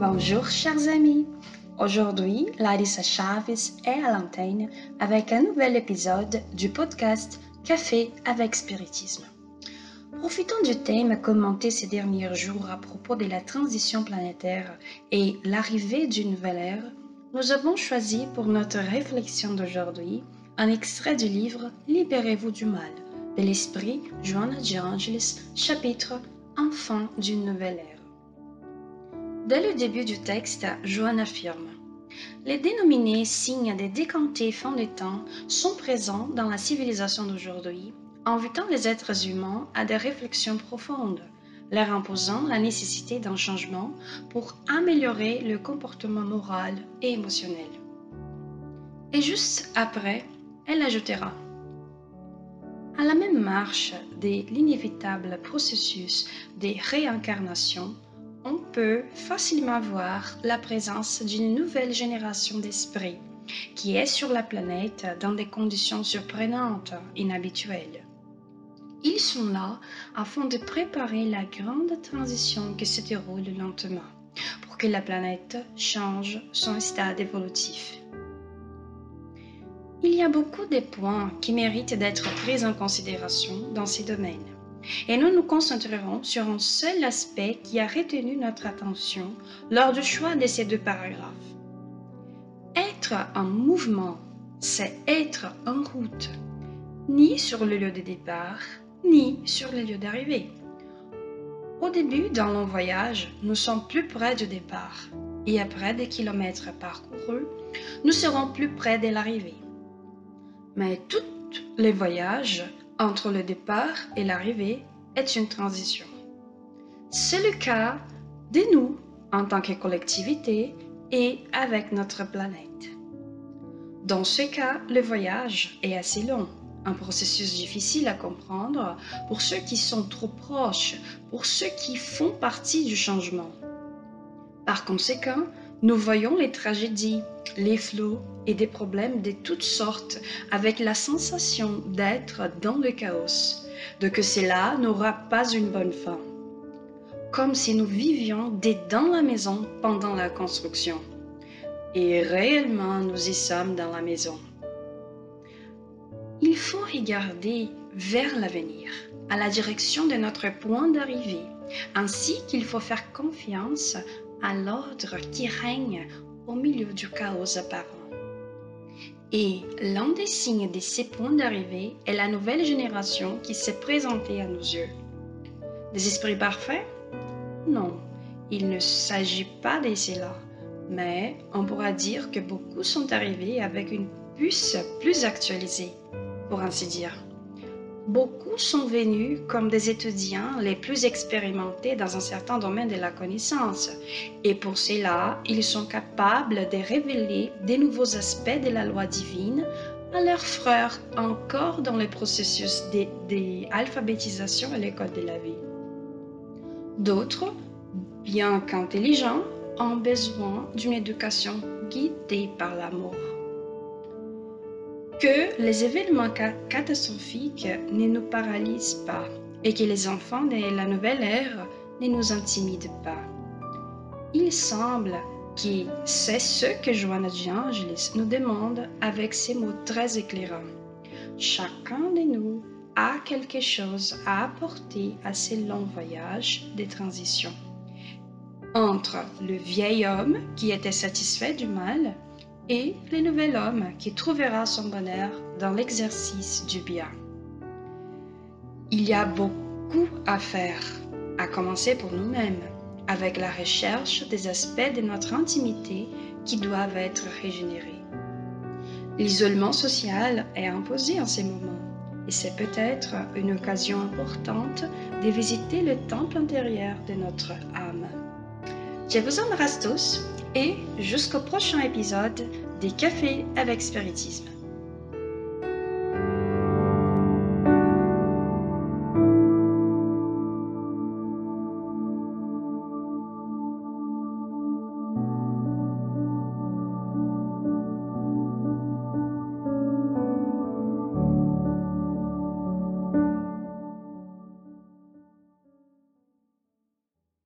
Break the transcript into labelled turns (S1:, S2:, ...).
S1: Bonjour chers amis. Aujourd'hui, Larissa Chaves est à l'antenne avec un nouvel épisode du podcast Café avec Spiritisme. Profitant du thème commenté ces derniers jours à propos de la transition planétaire et l'arrivée d'une nouvelle ère, nous avons choisi pour notre réflexion d'aujourd'hui un extrait du livre Libérez-vous du mal de l'esprit Joanna de Angelis, chapitre Enfant d'une nouvelle ère. Dès le début du texte, Joanne affirme Les dénominés signes des décantés fins des temps sont présents dans la civilisation d'aujourd'hui, invitant les êtres humains à des réflexions profondes, leur imposant la nécessité d'un changement pour améliorer le comportement moral et émotionnel. Et juste après, elle ajoutera À la même marche de l'inévitable processus des réincarnations, on peut facilement voir la présence d'une nouvelle génération d'esprits qui est sur la planète dans des conditions surprenantes, inhabituelles. Ils sont là afin de préparer la grande transition qui se déroule lentement pour que la planète change son stade évolutif. Il y a beaucoup de points qui méritent d'être pris en considération dans ces domaines et nous nous concentrerons sur un seul aspect qui a retenu notre attention lors du choix de ces deux paragraphes. Être en mouvement, c'est être en route, ni sur le lieu de départ, ni sur le lieu d'arrivée. Au début, dans long voyage, nous sommes plus près du départ, et après des kilomètres parcourus, nous serons plus près de l'arrivée. Mais tous les voyages entre le départ et l'arrivée est une transition. C'est le cas de nous en tant que collectivité et avec notre planète. Dans ce cas, le voyage est assez long, un processus difficile à comprendre pour ceux qui sont trop proches, pour ceux qui font partie du changement. Par conséquent, nous voyons les tragédies, les flots et des problèmes de toutes sortes avec la sensation d'être dans le chaos, de que cela n'aura pas une bonne fin. Comme si nous vivions dans la maison pendant la construction. Et réellement, nous y sommes dans la maison. Il faut regarder vers l'avenir, à la direction de notre point d'arrivée, ainsi qu'il faut faire confiance à l'ordre qui règne au milieu du chaos apparent. Et l'un des signes de ces points d'arrivée est la nouvelle génération qui s'est présentée à nos yeux. Des esprits parfaits? Non, il ne s'agit pas de cela, mais on pourra dire que beaucoup sont arrivés avec une puce plus actualisée, pour ainsi dire. Beaucoup sont venus comme des étudiants les plus expérimentés dans un certain domaine de la connaissance, et pour cela, ils sont capables de révéler des nouveaux aspects de la loi divine à leurs frères encore dans le processus d'alphabétisation à l'école de la vie. D'autres, bien qu'intelligents, ont besoin d'une éducation guidée par l'amour que les événements catastrophiques ne nous paralysent pas et que les enfants de la nouvelle ère ne nous intimident pas. Il semble que c'est ce que Joanna de Angelis nous demande avec ces mots très éclairants. Chacun de nous a quelque chose à apporter à ces longs voyages de transition. Entre le vieil homme qui était satisfait du mal et le nouvel homme qui trouvera son bonheur dans l'exercice du bien. Il y a beaucoup à faire, à commencer pour nous-mêmes, avec la recherche des aspects de notre intimité qui doivent être régénérés. L'isolement social est imposé en ces moments et c'est peut-être une occasion importante de visiter le temple intérieur de notre âme. Je vous embrasse tous et jusqu'au prochain épisode des Cafés avec Spiritisme.